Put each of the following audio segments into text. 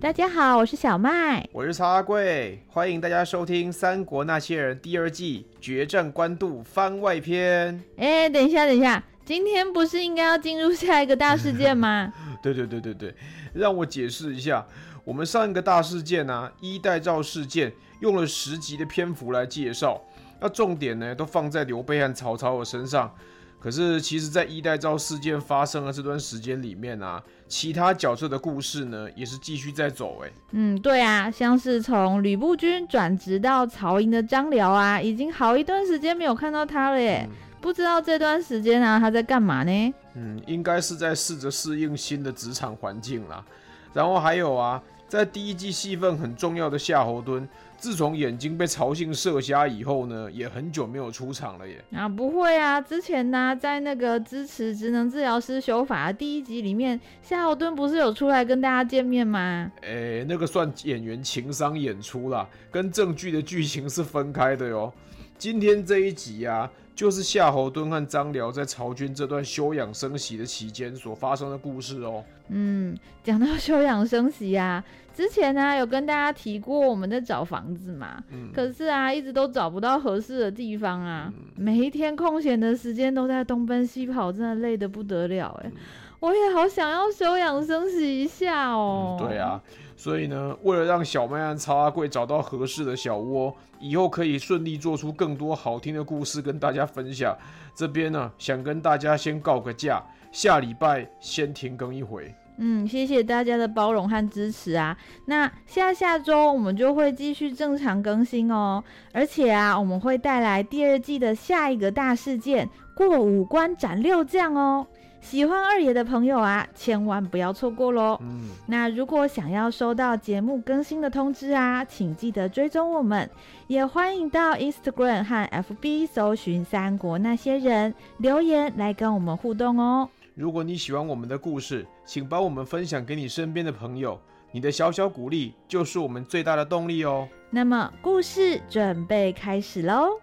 大家好，我是小麦，我是曹阿贵，欢迎大家收听《三国那些人》第二季决战官渡番外篇。哎，等一下，等一下，今天不是应该要进入下一个大事件吗？对对对对对，让我解释一下，我们上一个大事件啊，衣带诏事件，用了十集的篇幅来介绍，那重点呢都放在刘备和曹操的身上。可是，其实，在衣带诏事件发生的这段时间里面啊，其他角色的故事呢，也是继续在走。哎，嗯，对啊，像是从吕布军转职到曹营的张辽啊，已经好一段时间没有看到他了耶。嗯、不知道这段时间啊，他在干嘛呢？嗯，应该是在试着适应新的职场环境啦。然后还有啊，在第一季戏份很重要的夏侯惇。自从眼睛被曹信射瞎以后呢，也很久没有出场了耶。啊，不会啊，之前呢、啊，在那个支持职能治疗师修法的第一集里面，夏侯惇不是有出来跟大家见面吗？哎、欸，那个算演员情商演出啦，跟正剧的剧情是分开的哟。今天这一集啊，就是夏侯惇和张辽在曹军这段休养生息的期间所发生的故事哦。嗯，讲到休养生息啊。之前呢、啊，有跟大家提过我们在找房子嘛，嗯、可是啊，一直都找不到合适的地方啊，嗯、每一天空闲的时间都在东奔西跑，真的累得不得了哎，嗯、我也好想要休养生息一下哦、嗯。对啊，所以呢，为了让小麦和曹阿贵找到合适的小窝，以后可以顺利做出更多好听的故事跟大家分享，这边呢，想跟大家先告个假，下礼拜先停更一回。嗯，谢谢大家的包容和支持啊。那下下周我们就会继续正常更新哦。而且啊，我们会带来第二季的下一个大事件——过五关斩六将哦。喜欢二爷的朋友啊，千万不要错过喽。嗯，那如果想要收到节目更新的通知啊，请记得追踪我们，也欢迎到 Instagram 和 FB 搜寻“三国那些人”，留言来跟我们互动哦。如果你喜欢我们的故事，请帮我们分享给你身边的朋友。你的小小鼓励就是我们最大的动力哦。那么，故事准备开始喽！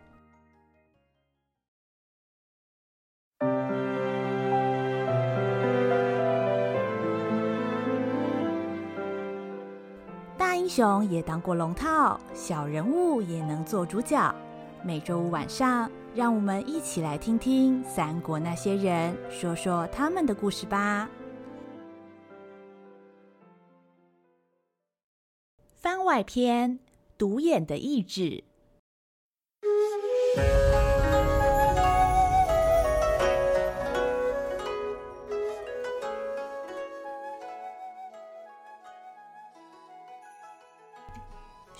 英雄也当过龙套，小人物也能做主角。每周五晚上，让我们一起来听听三国那些人说说他们的故事吧。番外篇：独眼的意志。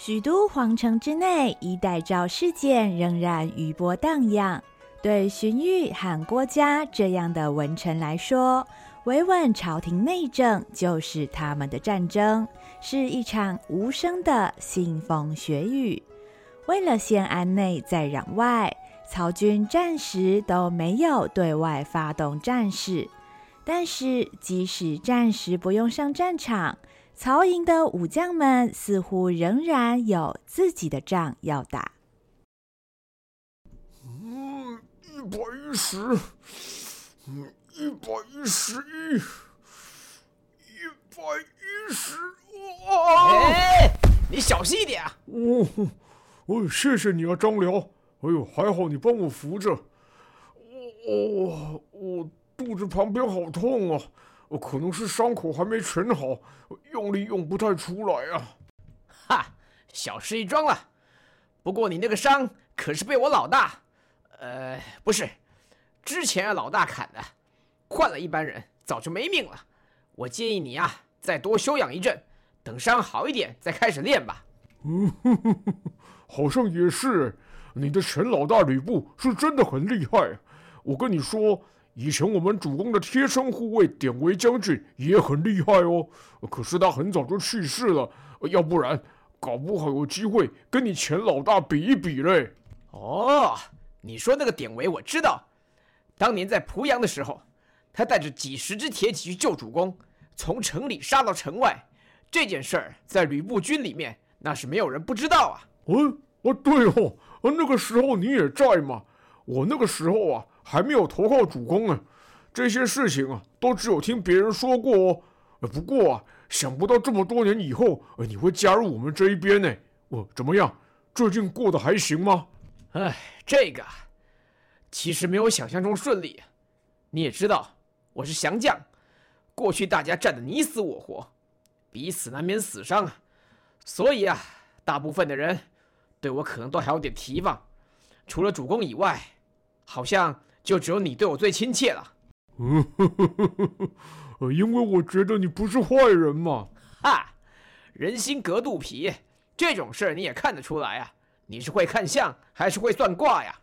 许都皇城之内，衣带诏事件仍然余波荡漾。对荀彧和郭嘉这样的文臣来说，维稳朝廷内政就是他们的战争，是一场无声的腥风血雨。为了先安内再攘外，曹军暂时都没有对外发动战事。但是，即使暂时不用上战场，曹营的武将们似乎仍然有自己的仗要打。嗯，一百一十，嗯，一百一十一，一百一十，哇！哎，你小心一点啊！哦，哦，谢谢你啊，张辽。哎呦，还好你帮我扶着。哦，我肚子旁边好痛啊。可能是伤口还没全好，用力用不太出来啊！哈，小事一桩了。不过你那个伤可是被我老大，呃，不是，之前老大砍的，换了一般人早就没命了。我建议你啊，再多休养一阵，等伤好一点再开始练吧。嗯，好像也是。你的陈老大吕布是真的很厉害。我跟你说。以前我们主公的贴身护卫典韦将军也很厉害哦，可是他很早就去世了，要不然搞不好有机会跟你前老大比一比嘞。哦，你说那个典韦我知道，当年在濮阳的时候，他带着几十只铁骑去救主公，从城里杀到城外，这件事儿在吕布军里面那是没有人不知道啊。嗯，哦对哦，那个时候你也在嘛，我那个时候啊。还没有投靠主公呢，这些事情啊，都只有听别人说过哦。不过啊，想不到这么多年以后，呃，你会加入我们这一边呢。我、呃、怎么样？最近过得还行吗？哎，这个其实没有想象中顺利。你也知道，我是降将，过去大家战得你死我活，彼此难免死伤啊。所以啊，大部分的人对我可能都还有点提防。除了主公以外，好像就只有你对我最亲切了。嗯，因为我觉得你不是坏人嘛。哈，人心隔肚皮，这种事儿你也看得出来啊？你是会看相还是会算卦呀？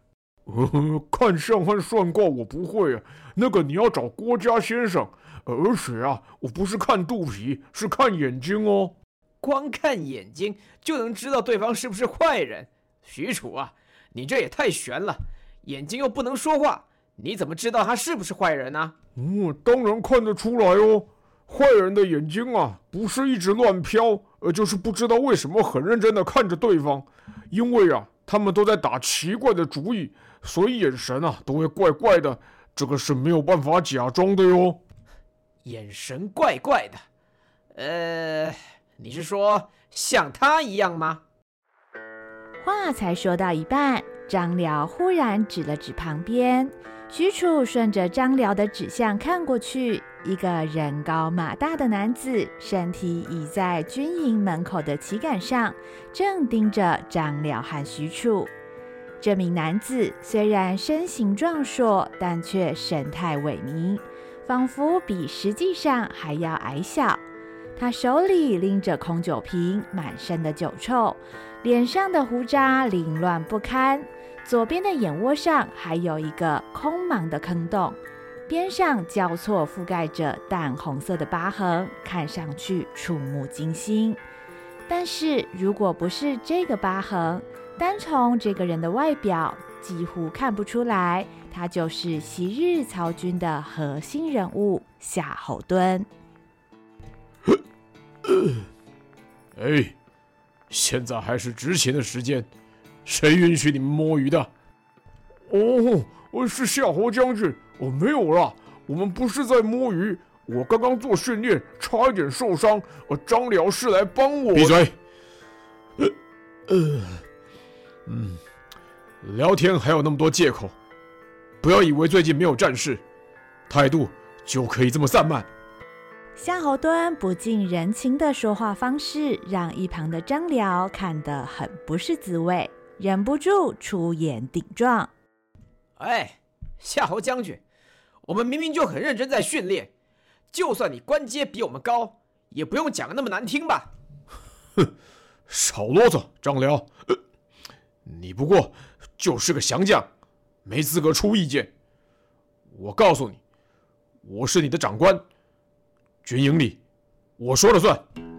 呃，看相和算卦我不会啊，那个你要找郭家先生。而且啊，我不是看肚皮，是看眼睛哦。光看眼睛就能知道对方是不是坏人？许褚啊，你这也太悬了，眼睛又不能说话。你怎么知道他是不是坏人呢？嗯，当然看得出来哦。坏人的眼睛啊，不是一直乱飘，呃就是不知道为什么很认真的看着对方。因为啊，他们都在打奇怪的主意，所以眼神啊都会怪怪的。这个是没有办法假装的哟。眼神怪怪的，呃，你是说像他一样吗？话才说到一半，张辽忽然指了指旁边。许褚顺着张辽的指向看过去，一个人高马大的男子，身体倚在军营门口的旗杆上，正盯着张辽和许褚。这名男子虽然身形壮硕，但却神态萎靡，仿佛比实际上还要矮小。他手里拎着空酒瓶，满身的酒臭，脸上的胡渣凌乱不堪。左边的眼窝上还有一个空茫的坑洞，边上交错覆盖着淡红色的疤痕，看上去触目惊心。但是如果不是这个疤痕，单从这个人的外表，几乎看不出来他就是昔日曹军的核心人物夏侯惇。哎，现在还是执勤的时间。谁允许你们摸鱼的？哦，我是夏侯将军。我、哦、没有啦，我们不是在摸鱼。我刚刚做训练，差一点受伤。我张辽是来帮我。闭嘴。呃 呃，嗯，聊天还有那么多借口，不要以为最近没有战事，态度就可以这么散漫。夏侯惇不近人情的说话方式，让一旁的张辽看得很不是滋味。忍不住出言顶撞。哎，夏侯将军，我们明明就很认真在训练，就算你官阶比我们高，也不用讲的那么难听吧？哼，少啰嗦，张辽，呃，你不过就是个降将，没资格出意见。我告诉你，我是你的长官，军营里我说了算。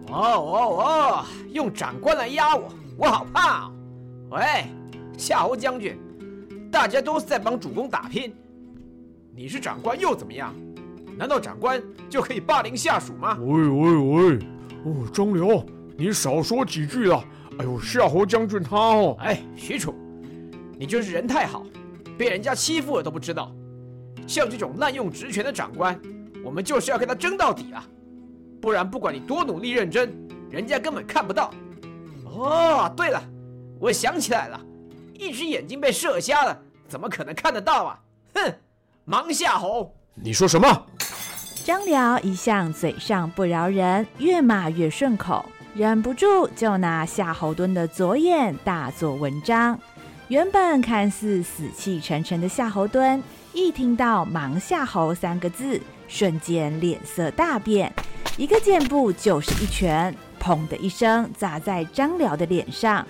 哦哦哦，用长官来压我，我好怕。喂，夏侯将军，大家都是在帮主公打拼，你是长官又怎么样？难道长官就可以霸凌下属吗？喂喂喂，哦，张辽，你少说几句了。哎呦，夏侯将军他哦，哎，许褚，你就是人太好，被人家欺负了都不知道。像这种滥用职权的长官，我们就是要跟他争到底啊！不然不管你多努力认真，人家根本看不到。哦，对了。我想起来了，一只眼睛被射瞎了，怎么可能看得到啊？哼，盲夏侯！你说什么？张辽一向嘴上不饶人，越骂越顺口，忍不住就拿夏侯惇的左眼大做文章。原本看似死气沉沉的夏侯惇，一听到“盲夏侯”三个字，瞬间脸色大变，一个箭步就是一拳，砰的一声砸在张辽的脸上。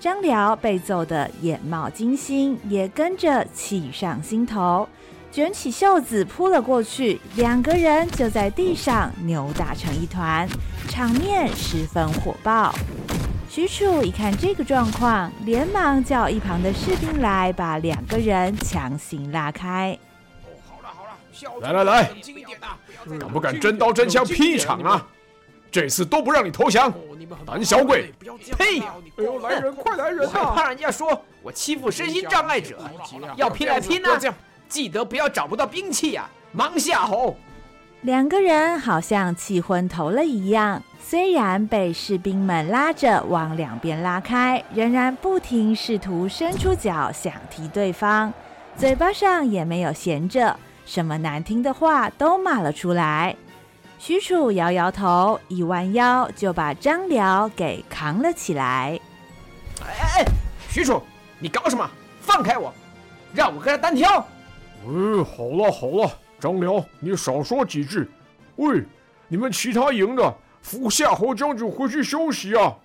张辽被揍得眼冒金星，也跟着气上心头，卷起袖子扑了过去，两个人就在地上扭打成一团，场面十分火爆。许褚一看这个状况，连忙叫一旁的士兵来把两个人强行拉开。哦，好了好了，来来来，敢不敢真刀真枪拼一场啊？这次都不让你投降。胆小鬼！呸！哎呦，来人，快来人啊！我还怕人家说我欺负身心障碍者，要拼来拼呢！记得不要找不到兵器呀，盲夏侯！两个人好像气昏头了一样，虽然被士兵们拉着往两边拉开，仍然不停试图伸出脚想踢对方，嘴巴上也没有闲着，什么难听的话都骂了出来。许褚摇摇头，一弯腰就把张辽给扛了起来。哎哎哎，许褚，你搞什么？放开我，让我跟他单挑。哎，好了好了。张辽，你少说几句。喂，你们其他营的扶夏侯将军回去休息啊！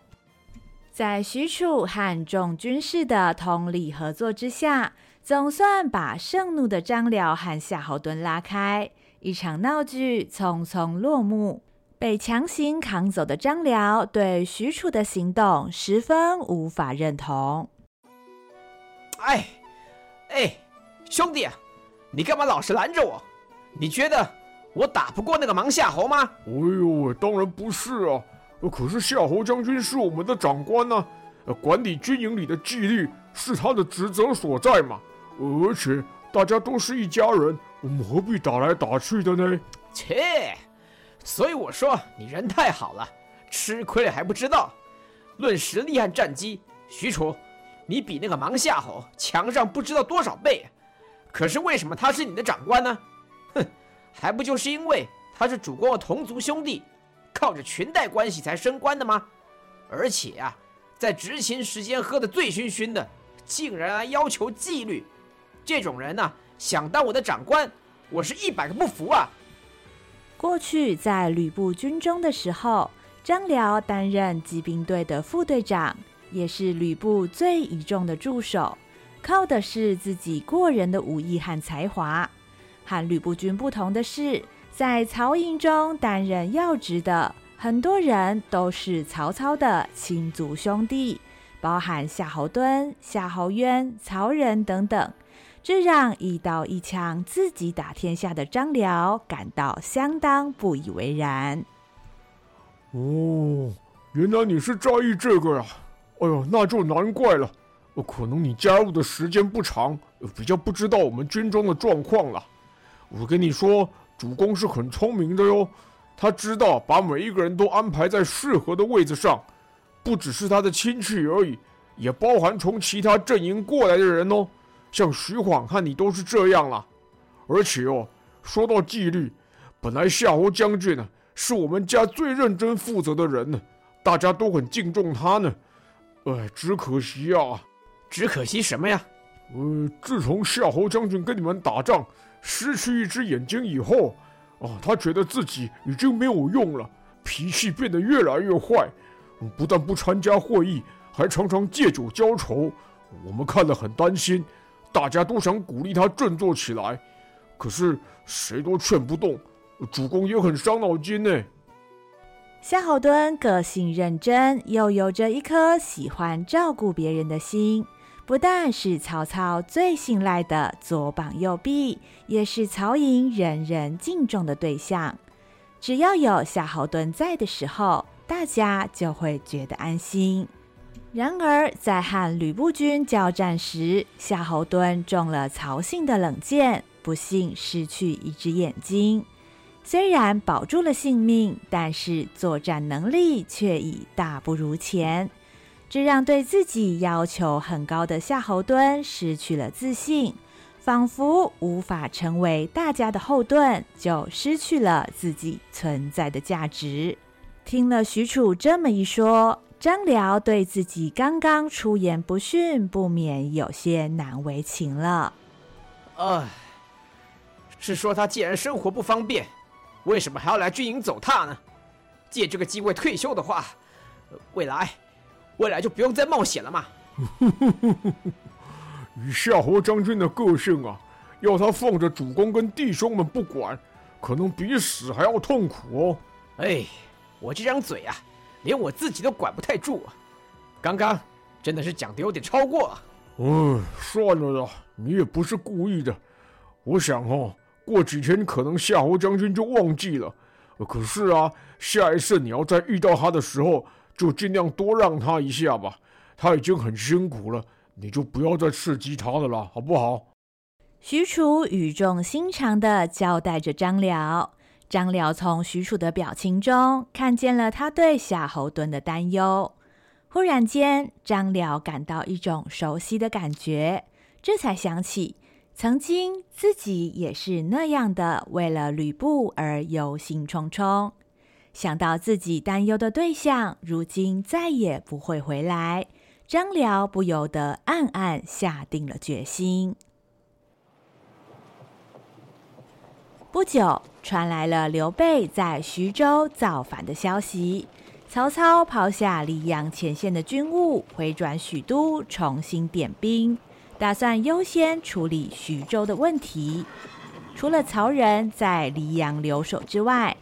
在许褚和众军士的通力合作之下，总算把盛怒的张辽和夏侯惇拉开，一场闹剧匆匆落幕。被强行扛走的张辽对许褚的行动十分无法认同。哎，哎，兄弟，你干嘛老是拦着我？你觉得我打不过那个盲夏侯吗？哎呦喂，当然不是啊！可是夏侯将军是我们的长官呢，管理军营里的纪律是他的职责所在嘛。而且大家都是一家人，我们何必打来打去的呢？切！所以我说你人太好了，吃亏了还不知道。论实力和战绩，许褚，你比那个盲夏侯强上不知道多少倍。可是为什么他是你的长官呢？哼，还不就是因为他是主公的同族兄弟，靠着裙带关系才升官的吗？而且啊，在执勤时间喝得醉醺醺的，竟然还要求纪律，这种人呢、想当我的长官，我是一百个不服啊！过去在吕布军中的时候，张辽担任骑兵队的副队长，也是吕布最倚重的助手，靠的是自己过人的武艺和才华。和吕布军不同的是，在曹营中担任要职的很多人都是曹操的亲族兄弟，包含夏侯惇、夏侯渊、曹仁等等，这让一刀一枪自己打天下的张辽感到相当不以为然。哦，原来你是在意这个呀！哎呦，那就难怪了。可能你加入的时间不长，比较不知道我们军中的状况了。我跟你说，主公是很聪明的哟，他知道把每一个人都安排在适合的位置上，不只是他的亲戚而已，也包含从其他阵营过来的人哦。像徐晃和你都是这样啦。而且哦，说到纪律，本来夏侯将军呢，是我们家最认真负责的人呢，大家都很敬重他呢。哎，只可惜啊，只可惜什么呀？呃，自从夏侯将军跟你们打仗。失去一只眼睛以后，啊，他觉得自己已经没有用了，脾气变得越来越坏，不但不参加会议，还常常借酒浇愁。我们看了很担心，大家都想鼓励他振作起来，可是谁都劝不动。主公也很伤脑筋呢。夏侯惇个性认真，又有着一颗喜欢照顾别人的心。不但是曹操最信赖的左膀右臂，也是曹营人人敬重的对象。只要有夏侯惇在的时候，大家就会觉得安心。然而，在和吕布军交战时，夏侯惇中了曹性的冷箭，不幸失去一只眼睛。虽然保住了性命，但是作战能力却已大不如前。这让对自己要求很高的夏侯惇失去了自信，仿佛无法成为大家的后盾，就失去了自己存在的价值。听了许褚这么一说，张辽对自己刚刚出言不逊，不免有些难为情了。唉，是说他既然生活不方便，为什么还要来军营走踏呢？借这个机会退休的话，未来。未来就不用再冒险了嘛。以夏侯将军的个性啊，要他放着主公跟弟兄们不管，可能比死还要痛苦哦。哎，我这张嘴啊，连我自己都管不太住啊。刚刚真的是讲得有点超过了。嗯，算了啦，你也不是故意的。我想哦，过几天可能夏侯将军就忘记了。可是啊，下一次你要再遇到他的时候。就尽量多让他一下吧，他已经很辛苦了，你就不要再刺激他了啦，好不好？许褚语重心长地交代着张辽。张辽从许褚的表情中看见了他对夏侯惇的担忧。忽然间，张辽感到一种熟悉的感觉，这才想起曾经自己也是那样的，为了吕布而忧心忡忡。想到自己担忧的对象如今再也不会回来，张辽不由得暗暗下定了决心。不久，传来了刘备在徐州造反的消息。曹操抛下黎阳前线的军务，回转许都，重新点兵，打算优先处理徐州的问题。除了曹仁在黎阳留守之外，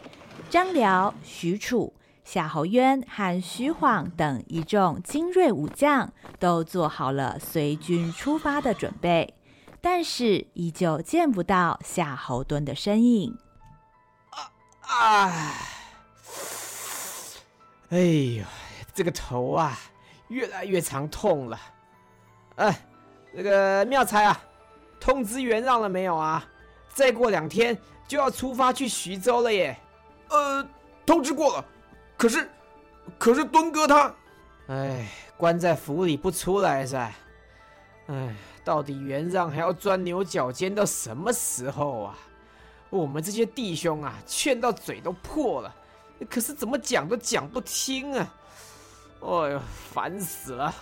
张辽、许褚、夏侯渊和徐晃等一众精锐武将都做好了随军出发的准备。但是依旧见不到夏侯惇的身影。啊！哎呦，这个头啊，越来越长痛了。哎，那个妙才啊，通知袁让了没有啊？再过两天就要出发去徐州了耶。呃，通知过了。可是，可是敦哥他……哎，关在府里不出来噻。哎。到底袁让还要钻牛角尖到什么时候啊？我们这些弟兄啊，劝到嘴都破了，可是怎么讲都讲不听啊！哎呦，烦死了！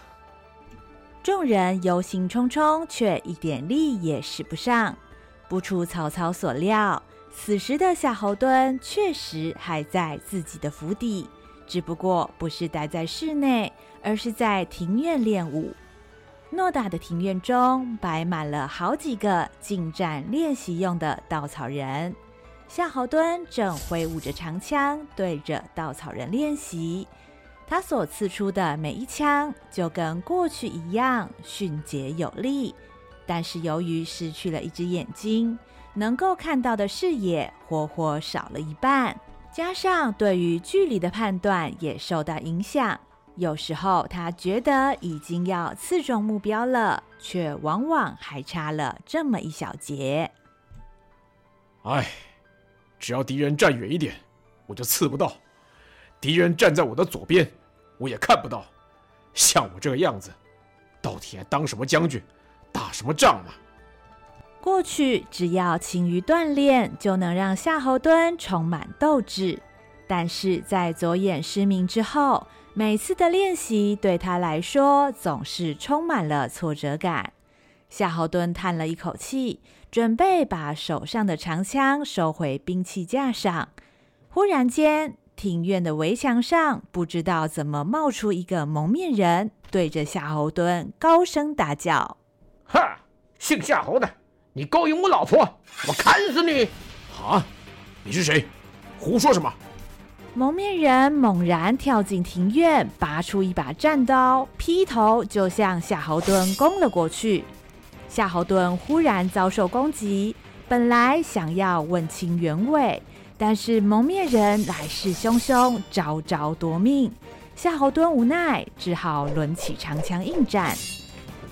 众人忧心忡忡，却一点力也使不上。不出曹操所料，此时的夏侯惇确实还在自己的府邸，只不过不是待在室内，而是在庭院练武。偌大的庭院中摆满了好几个近战练习用的稻草人，夏侯惇正挥舞着长枪对着稻草人练习。他所刺出的每一枪就跟过去一样迅捷有力，但是由于失去了一只眼睛，能够看到的视野活活少了一半，加上对于距离的判断也受到影响。有时候他觉得已经要刺中目标了，却往往还差了这么一小节。哎，只要敌人站远一点，我就刺不到；敌人站在我的左边，我也看不到。像我这个样子，到底还当什么将军，打什么仗呢？过去只要勤于锻炼，就能让夏侯惇充满斗志，但是在左眼失明之后。每次的练习对他来说总是充满了挫折感。夏侯惇叹了一口气，准备把手上的长枪收回兵器架上。忽然间，庭院的围墙上不知道怎么冒出一个蒙面人，对着夏侯惇高声大叫：“哈，姓夏侯的，你勾引我老婆，我砍死你！”啊，你是谁？胡说什么？蒙面人猛然跳进庭院，拔出一把战刀，劈头就向夏侯惇攻了过去。夏侯惇忽然遭受攻击，本来想要问清原委，但是蒙面人来势汹汹，招招夺命。夏侯惇无奈，只好抡起长枪应战。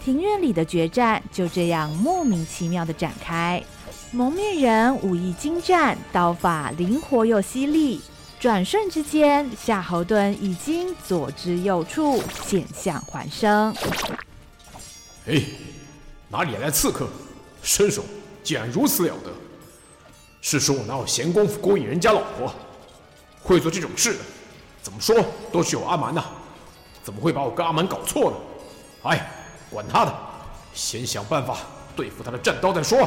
庭院里的决战就这样莫名其妙地展开。蒙面人武艺精湛，刀法灵活又犀利。转瞬之间，夏侯惇已经左支右绌，险象环生。哎，哪里来刺客？身手竟然如此了得！是说我哪有闲工夫勾引人家老婆？会做这种事的，怎么说都是有阿蛮呐？怎么会把我跟阿蛮搞错呢？哎，管他的，先想办法对付他的战刀再说。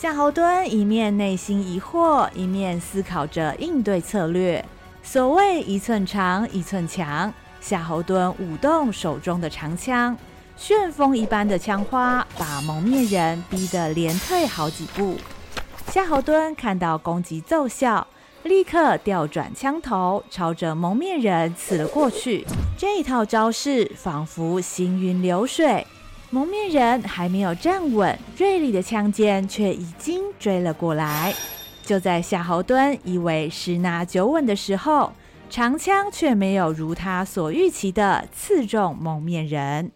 夏侯惇一面内心疑惑，一面思考着应对策略。所谓一寸长，一寸强。夏侯惇舞动手中的长枪，旋风一般的枪花把蒙面人逼得连退好几步。夏侯惇看到攻击奏效，立刻调转枪头，朝着蒙面人刺了过去。这一套招式仿佛行云流水。蒙面人还没有站稳，锐利的枪尖却已经追了过来。就在夏侯惇以为十拿九稳的时候，长枪却没有如他所预期的刺中蒙面人。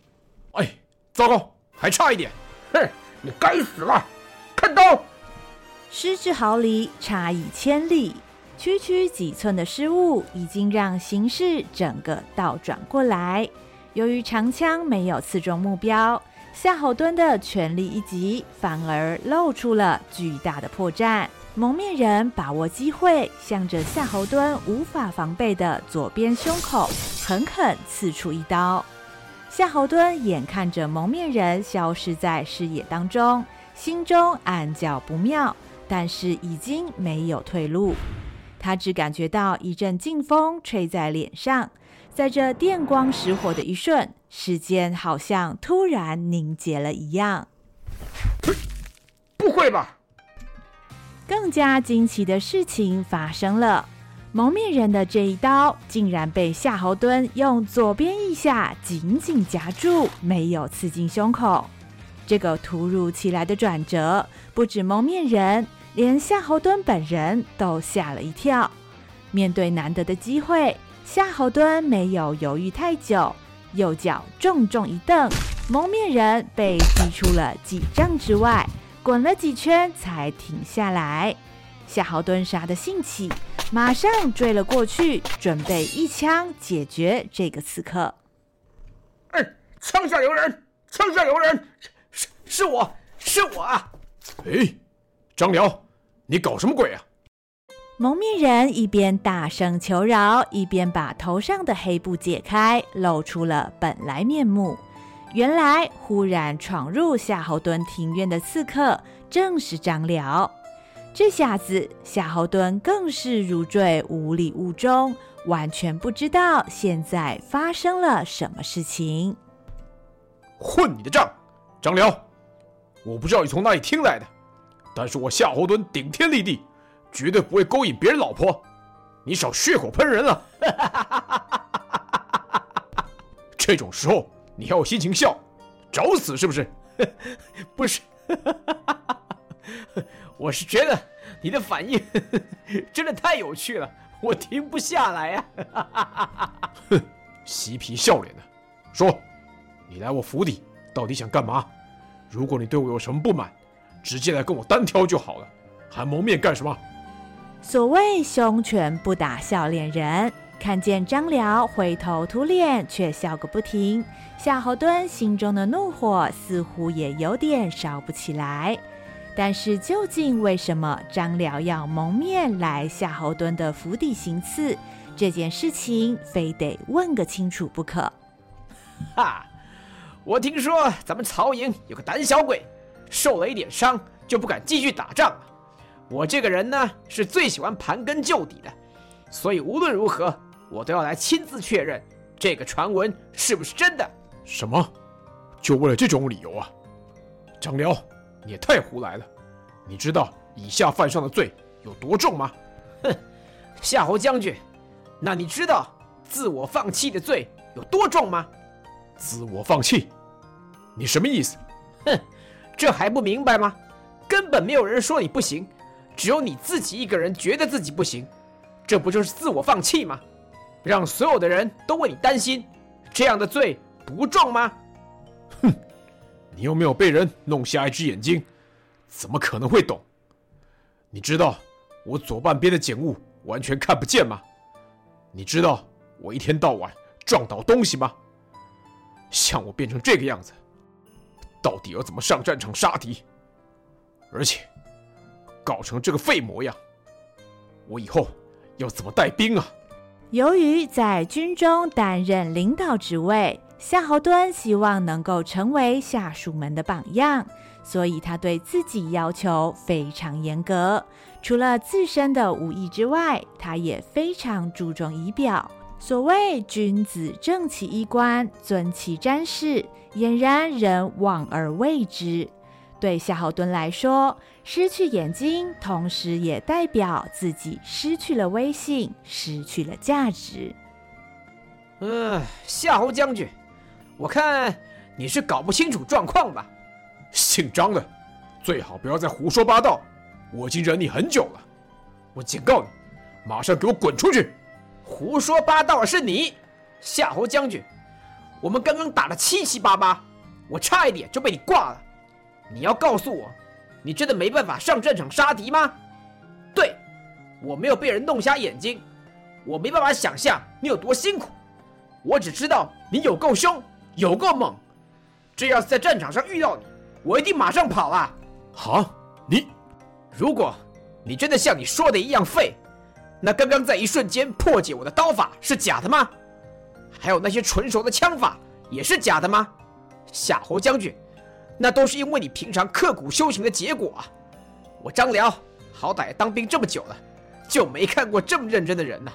哎，糟糕，还差一点！哼，你该死了！看刀！失之毫厘，差以千里。区区几寸的失误，已经让形势整个倒转过来。由于长枪没有刺中目标，夏侯惇的全力一击反而露出了巨大的破绽。蒙面人把握机会，向着夏侯惇无法防备的左边胸口狠狠刺出一刀。夏侯惇眼看着蒙面人消失在视野当中，心中暗叫不妙，但是已经没有退路。他只感觉到一阵劲风吹在脸上，在这电光石火的一瞬，时间好像突然凝结了一样。不会吧？更加惊奇的事情发生了，蒙面人的这一刀竟然被夏侯惇用左边腋下紧紧夹住，没有刺进胸口。这个突如其来的转折，不止蒙面人，连夏侯惇本人都吓了一跳。面对难得的机会，夏侯惇没有犹豫太久，右脚重重一蹬，蒙面人被踢出了几丈之外。滚了几圈才停下来，夏侯惇杀的兴起，马上追了过去，准备一枪解决这个刺客。哎，枪下有人，枪下有人，是是我，是我啊！哎，张辽，你搞什么鬼啊？蒙面人一边大声求饶，一边把头上的黑布解开，露出了本来面目。原来，忽然闯入夏侯惇庭院的刺客正是张辽。这下子，夏侯惇更是如坠五里雾中，完全不知道现在发生了什么事情。混你的账，张辽！我不知道你从哪里听来的，但是我夏侯惇顶天立地，绝对不会勾引别人老婆。你少血口喷人了！这种时候。你还有心情笑，找死是不是？不是，我是觉得你的反应 真的太有趣了，我停不下来呀！哼，嬉皮笑脸的，说，你来我府邸到底想干嘛？如果你对我有什么不满，直接来跟我单挑就好了，还蒙面干什么？所谓凶拳不打笑脸人。看见张辽灰头土脸，却笑个不停。夏侯惇心中的怒火似乎也有点烧不起来。但是究竟为什么张辽要蒙面来夏侯惇的府邸行刺？这件事情非得问个清楚不可。哈，我听说咱们曹营有个胆小鬼，受了一点伤就不敢继续打仗了。我这个人呢，是最喜欢盘根究底的，所以无论如何。我都要来亲自确认这个传闻是不是真的。什么？就为了这种理由啊？张辽，你也太胡来了！你知道以下犯上的罪有多重吗？哼，夏侯将军，那你知道自我放弃的罪有多重吗？自我放弃？你什么意思？哼，这还不明白吗？根本没有人说你不行，只有你自己一个人觉得自己不行，这不就是自我放弃吗？让所有的人都为你担心，这样的罪不重吗？哼，你又没有被人弄瞎一只眼睛，怎么可能会懂？你知道我左半边的景物完全看不见吗？你知道我一天到晚撞倒东西吗？像我变成这个样子，到底要怎么上战场杀敌？而且搞成这个废模样，我以后要怎么带兵啊？由于在军中担任领导职位，夏侯惇希望能够成为下属们的榜样，所以他对自己要求非常严格。除了自身的武艺之外，他也非常注重仪表。所谓君子正其衣冠，尊其瞻视，俨然人望而畏之。对夏侯惇来说，失去眼睛，同时也代表自己失去了威信，失去了价值。嗯，夏侯将军，我看你是搞不清楚状况吧？姓张的，最好不要再胡说八道。我已经忍你很久了，我警告你，马上给我滚出去！胡说八道的是你，夏侯将军。我们刚刚打得七七八八，我差一点就被你挂了。你要告诉我，你真的没办法上战场杀敌吗？对，我没有被人弄瞎眼睛，我没办法想象你有多辛苦。我只知道你有够凶，有够猛。这要是在战场上遇到你，我一定马上跑啊！好，你，如果你真的像你说的一样废，那刚刚在一瞬间破解我的刀法是假的吗？还有那些纯熟的枪法也是假的吗？夏侯将军，那都是因为你平常刻苦修行的结果啊！我张辽好歹当兵这么久了，就没看过这么认真的人呐。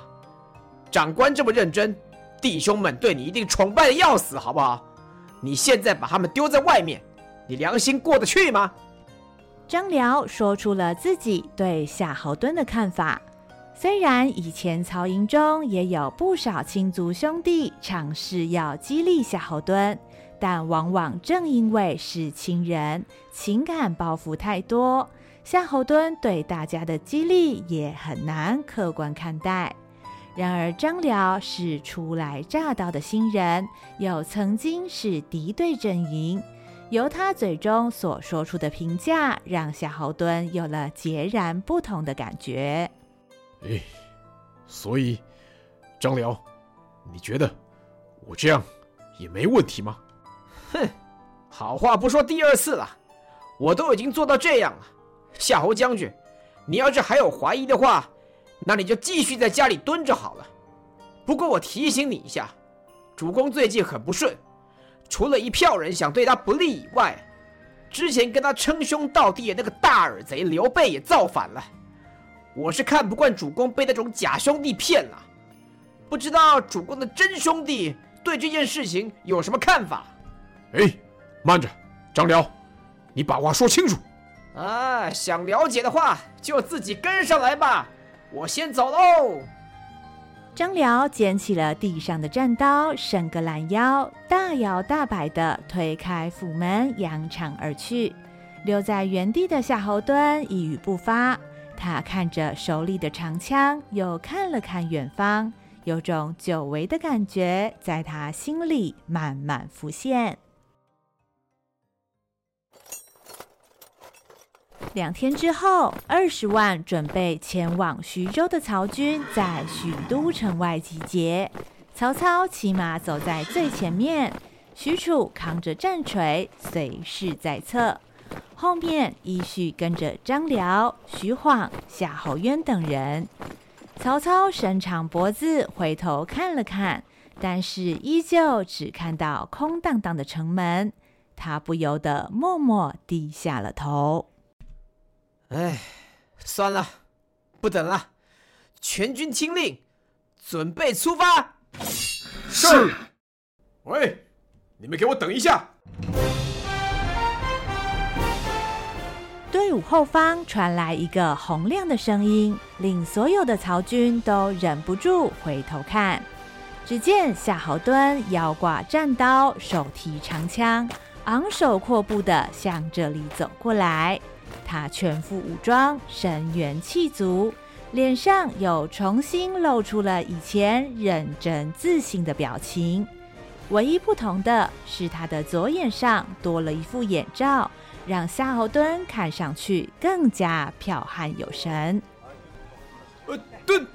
长官这么认真，弟兄们对你一定崇拜的要死，好不好？你现在把他们丢在外面，你良心过得去吗？张辽说出了自己对夏侯惇的看法。虽然以前曹营中也有不少亲族兄弟尝试要激励夏侯惇，但往往正因为是亲人，情感包袱太多，夏侯惇对大家的激励也很难客观看待。然而张辽是初来乍到的新人，又曾经是敌对阵营。由他嘴中所说出的评价，让夏侯惇有了截然不同的感觉。哎，所以张辽，你觉得我这样也没问题吗？哼，好话不说第二次了，我都已经做到这样了。夏侯将军，你要是还有怀疑的话，那你就继续在家里蹲着好了。不过我提醒你一下，主公最近很不顺。除了一票人想对他不利以外，之前跟他称兄道弟的那个大耳贼刘备也造反了。我是看不惯主公被那种假兄弟骗了，不知道主公的真兄弟对这件事情有什么看法？哎，慢着，张辽，你把话说清楚。啊，想了解的话就自己跟上来吧，我先走喽。张辽捡起了地上的战刀，伸个懒腰，大摇大摆地推开府门，扬长而去。留在原地的夏侯惇一语不发，他看着手里的长枪，又看了看远方，有种久违的感觉在他心里慢慢浮现。两天之后，二十万准备前往徐州的曹军在许都城外集结。曹操骑马走在最前面，许褚扛着战锤随侍在侧，后面依序跟着张辽、徐晃、夏侯渊等人。曹操伸长脖子回头看了看，但是依旧只看到空荡荡的城门，他不由得默默低下了头。哎，算了，不等了，全军听令，准备出发。是。喂，你们给我等一下！队伍后方传来一个洪亮的声音，令所有的曹军都忍不住回头看。只见夏侯惇腰挂战刀，手提长枪，昂首阔步地向这里走过来。他全副武装，神元气足，脸上又重新露出了以前认真自信的表情。唯一不同的是，他的左眼上多了一副眼罩，让夏侯惇看上去更加剽悍有神。呃，惇，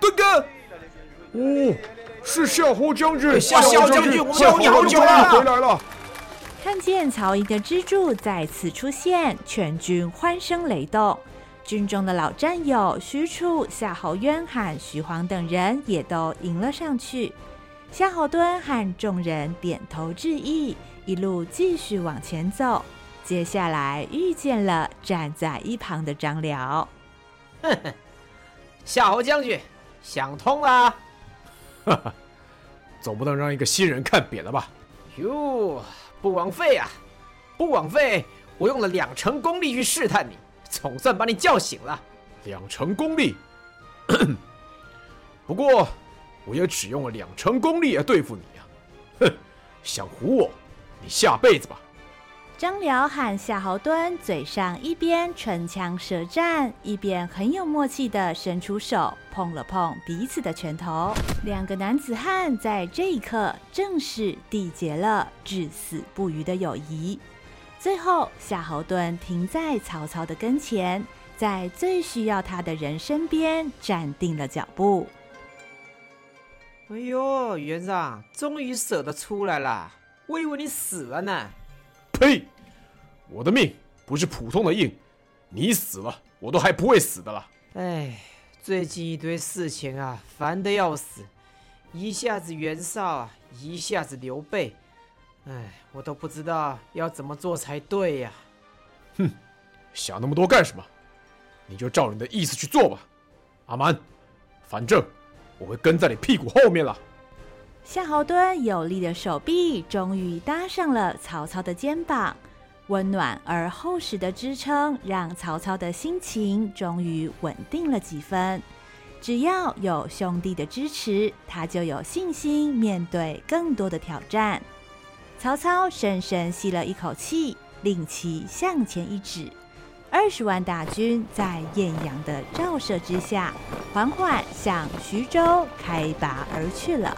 惇哥，哦，是夏侯将军，夏侯将军，我们等你好久了，回来了。看见曹营的支柱再次出现，全军欢声雷动。军中的老战友许褚、夏侯渊和徐晃等人也都迎了上去。夏侯惇和众人点头致意，一路继续往前走。接下来遇见了站在一旁的张辽。哼哼，夏侯将军想通了。哈哈，总不能让一个新人看扁了吧？哟。不枉费啊！不枉费，我用了两成功力去试探你，总算把你叫醒了。两成功力，不过我也只用了两成功力来对付你啊！哼，想唬我，你下辈子吧。张辽和夏侯惇嘴上一边唇枪舌战，一边很有默契地伸出手碰了碰彼此的拳头。两个男子汉在这一刻正式缔结了至死不渝的友谊。最后，夏侯惇停在曹操的跟前，在最需要他的人身边站定了脚步。哎呦，袁绍，终于舍得出来了！我以为你死了呢。呸！我的命不是普通的硬，你死了，我都还不会死的了。哎，最近一堆事情啊，烦得要死，一下子袁绍啊，一下子刘备，哎，我都不知道要怎么做才对呀。哼，想那么多干什么？你就照你的意思去做吧。阿蛮，反正。我会跟在你屁股后面了。夏侯惇有力的手臂终于搭上了曹操的肩膀，温暖而厚实的支撑让曹操的心情终于稳定了几分。只要有兄弟的支持，他就有信心面对更多的挑战。曹操深深吸了一口气，令旗向前一指。二十万大军在艳阳的照射之下，缓缓向徐州开拔而去了。